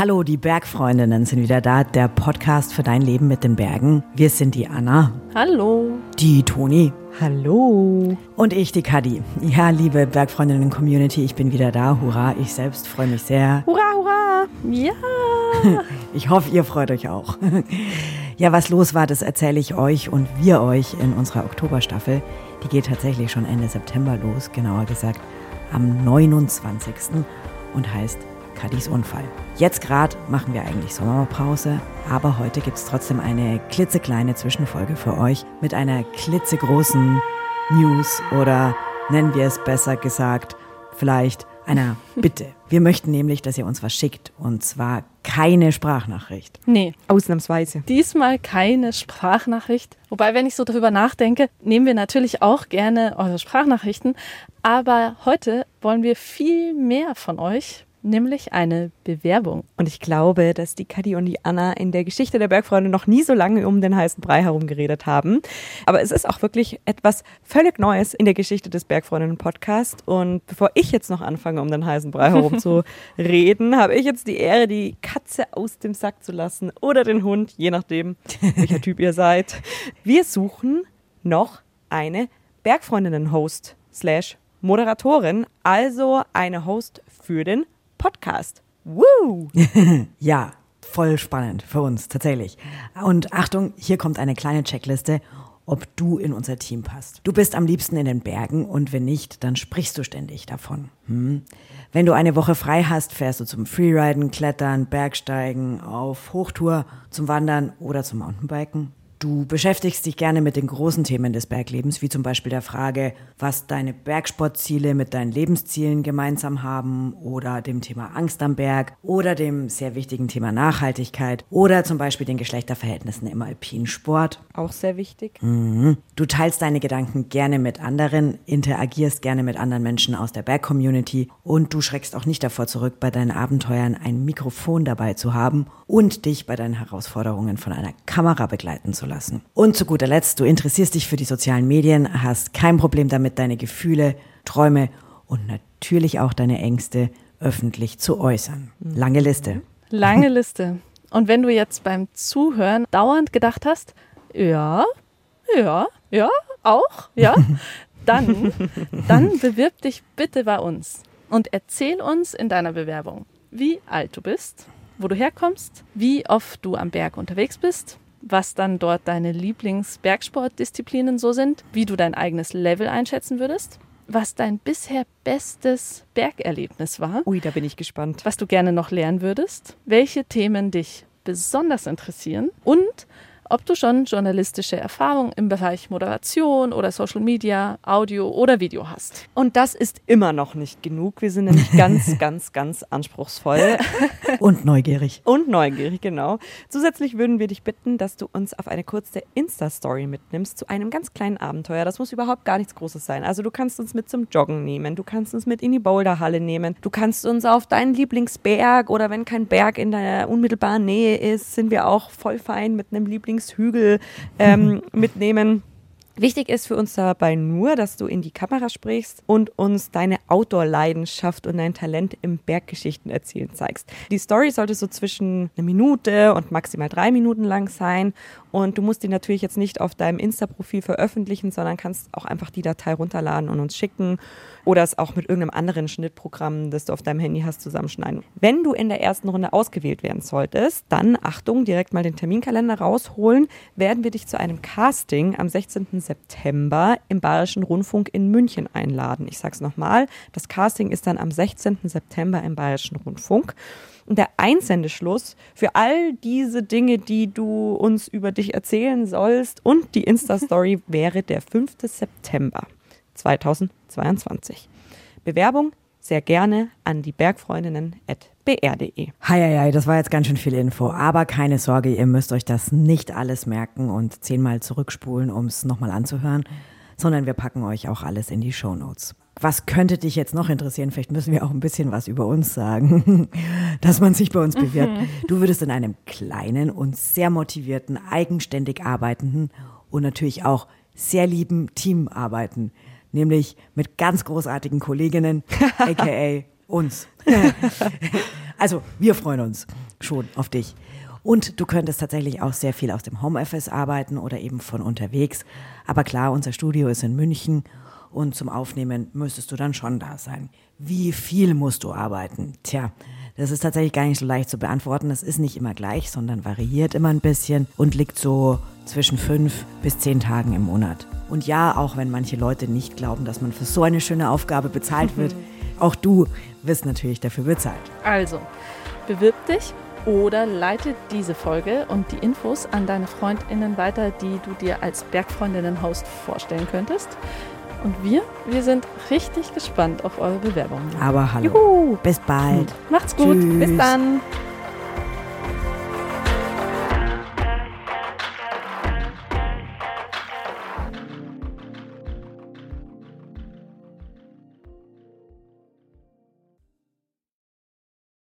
Hallo, die Bergfreundinnen sind wieder da, der Podcast für dein Leben mit den Bergen. Wir sind die Anna. Hallo. Die Toni. Hallo. Und ich, die Kadi. Ja, liebe Bergfreundinnen-Community, ich bin wieder da. Hurra, ich selbst freue mich sehr. Hurra, hurra. Ja. Ich hoffe, ihr freut euch auch. Ja, was los war, das erzähle ich euch und wir euch in unserer Oktoberstaffel. Die geht tatsächlich schon Ende September los, genauer gesagt am 29. und heißt Kadis Unfall. Jetzt gerade machen wir eigentlich Sommerpause, aber heute gibt es trotzdem eine klitzekleine Zwischenfolge für euch mit einer klitzegroßen News oder nennen wir es besser gesagt, vielleicht einer Bitte. Wir möchten nämlich, dass ihr uns was schickt und zwar keine Sprachnachricht. Nee, Ausnahmsweise. diesmal keine Sprachnachricht. Wobei, wenn ich so darüber nachdenke, nehmen wir natürlich auch gerne eure Sprachnachrichten. Aber heute wollen wir viel mehr von euch, nämlich eine Bewerbung. Und ich glaube, dass die Kadi und die Anna in der Geschichte der Bergfreunde noch nie so lange um den heißen Brei herum geredet haben. Aber es ist auch wirklich etwas völlig Neues in der Geschichte des Bergfreundinnen-Podcasts. Und bevor ich jetzt noch anfange, um den heißen Brei herum zu reden, habe ich jetzt die Ehre, die Katze aus dem Sack zu lassen oder den Hund, je nachdem, welcher Typ ihr seid. Wir suchen noch eine Bergfreundinnen-Host slash Moderatorin, also eine Host für den Podcast. Woo! Ja, voll spannend für uns tatsächlich. Und Achtung, hier kommt eine kleine Checkliste, ob du in unser Team passt. Du bist am liebsten in den Bergen und wenn nicht, dann sprichst du ständig davon. Hm? Wenn du eine Woche frei hast, fährst du zum Freeriden, Klettern, Bergsteigen, auf Hochtour, zum Wandern oder zum Mountainbiken. Du beschäftigst dich gerne mit den großen Themen des Berglebens, wie zum Beispiel der Frage, was deine Bergsportziele mit deinen Lebenszielen gemeinsam haben oder dem Thema Angst am Berg oder dem sehr wichtigen Thema Nachhaltigkeit oder zum Beispiel den Geschlechterverhältnissen im alpinen Sport. Auch sehr wichtig. Du teilst deine Gedanken gerne mit anderen, interagierst gerne mit anderen Menschen aus der Berg-Community und du schreckst auch nicht davor zurück, bei deinen Abenteuern ein Mikrofon dabei zu haben und dich bei deinen Herausforderungen von einer Kamera begleiten zu lassen. Und zu guter Letzt, du interessierst dich für die sozialen Medien, hast kein Problem damit, deine Gefühle, Träume und natürlich auch deine Ängste öffentlich zu äußern. Lange Liste. Lange Liste. Und wenn du jetzt beim Zuhören dauernd gedacht hast, ja, ja, ja, auch, ja, dann, dann bewirb dich bitte bei uns und erzähl uns in deiner Bewerbung, wie alt du bist, wo du herkommst, wie oft du am Berg unterwegs bist, was dann dort deine Lieblingsbergsportdisziplinen so sind, wie du dein eigenes Level einschätzen würdest, was dein bisher bestes Bergerlebnis war, Ui, da bin ich gespannt. was du gerne noch lernen würdest, welche Themen dich besonders interessieren und ob du schon journalistische Erfahrung im Bereich Moderation oder Social Media, Audio oder Video hast. Und das ist immer noch nicht genug. Wir sind nämlich ganz, ganz, ganz anspruchsvoll Und neugierig. und neugierig, genau. Zusätzlich würden wir dich bitten, dass du uns auf eine kurze Insta-Story mitnimmst zu einem ganz kleinen Abenteuer. Das muss überhaupt gar nichts Großes sein. Also du kannst uns mit zum Joggen nehmen, du kannst uns mit in die Boulderhalle nehmen, du kannst uns auf deinen Lieblingsberg oder wenn kein Berg in deiner unmittelbaren Nähe ist, sind wir auch voll fein mit einem Lieblingshügel ähm, mitnehmen. Wichtig ist für uns dabei nur, dass du in die Kamera sprichst und uns deine Outdoor-Leidenschaft und dein Talent im Berggeschichten erzählen zeigst. Die Story sollte so zwischen eine Minute und maximal drei Minuten lang sein und du musst die natürlich jetzt nicht auf deinem Insta-Profil veröffentlichen, sondern kannst auch einfach die Datei runterladen und uns schicken oder es auch mit irgendeinem anderen Schnittprogramm, das du auf deinem Handy hast, zusammenschneiden. Wenn du in der ersten Runde ausgewählt werden solltest, dann Achtung, direkt mal den Terminkalender rausholen, werden wir dich zu einem Casting am 16. September im Bayerischen Rundfunk in München einladen. Ich sag's nochmal, das Casting ist dann am 16. September im Bayerischen Rundfunk. Und der Einsendeschluss für all diese Dinge, die du uns über dich erzählen sollst und die Insta-Story wäre der 5. September 2022. Bewerbung sehr gerne an die Bergfreundinnen.br.de. Heieiei, das war jetzt ganz schön viel Info. Aber keine Sorge, ihr müsst euch das nicht alles merken und zehnmal zurückspulen, um es nochmal anzuhören, sondern wir packen euch auch alles in die Shownotes. Was könnte dich jetzt noch interessieren? Vielleicht müssen wir auch ein bisschen was über uns sagen, dass man sich bei uns bewirbt. Du würdest in einem kleinen und sehr motivierten, eigenständig arbeitenden und natürlich auch sehr lieben Team arbeiten. Nämlich mit ganz großartigen Kolleginnen, aka uns. Also, wir freuen uns. schon auf dich. Und du könntest tatsächlich auch sehr viel aus dem Homeoffice arbeiten oder eben von unterwegs. Aber klar, unser Studio ist in München und zum Aufnehmen müsstest du dann schon da sein. Wie viel musst du arbeiten? Tja, das ist tatsächlich gar nicht so leicht zu beantworten. Es ist nicht immer gleich, sondern variiert immer ein bisschen und liegt so zwischen fünf bis zehn Tagen im Monat. Und ja, auch wenn manche Leute nicht glauben, dass man für so eine schöne Aufgabe bezahlt wird, auch du wirst natürlich dafür bezahlt. Also, bewirb dich oder leite diese Folge und die Infos an deine FreundInnen weiter, die du dir als Bergfreundinnen-Host vorstellen könntest. Und wir, wir sind richtig gespannt auf eure Bewerbungen. Aber hallo. Juhu. Bis bald. Macht's gut. Tschüss. Bis dann.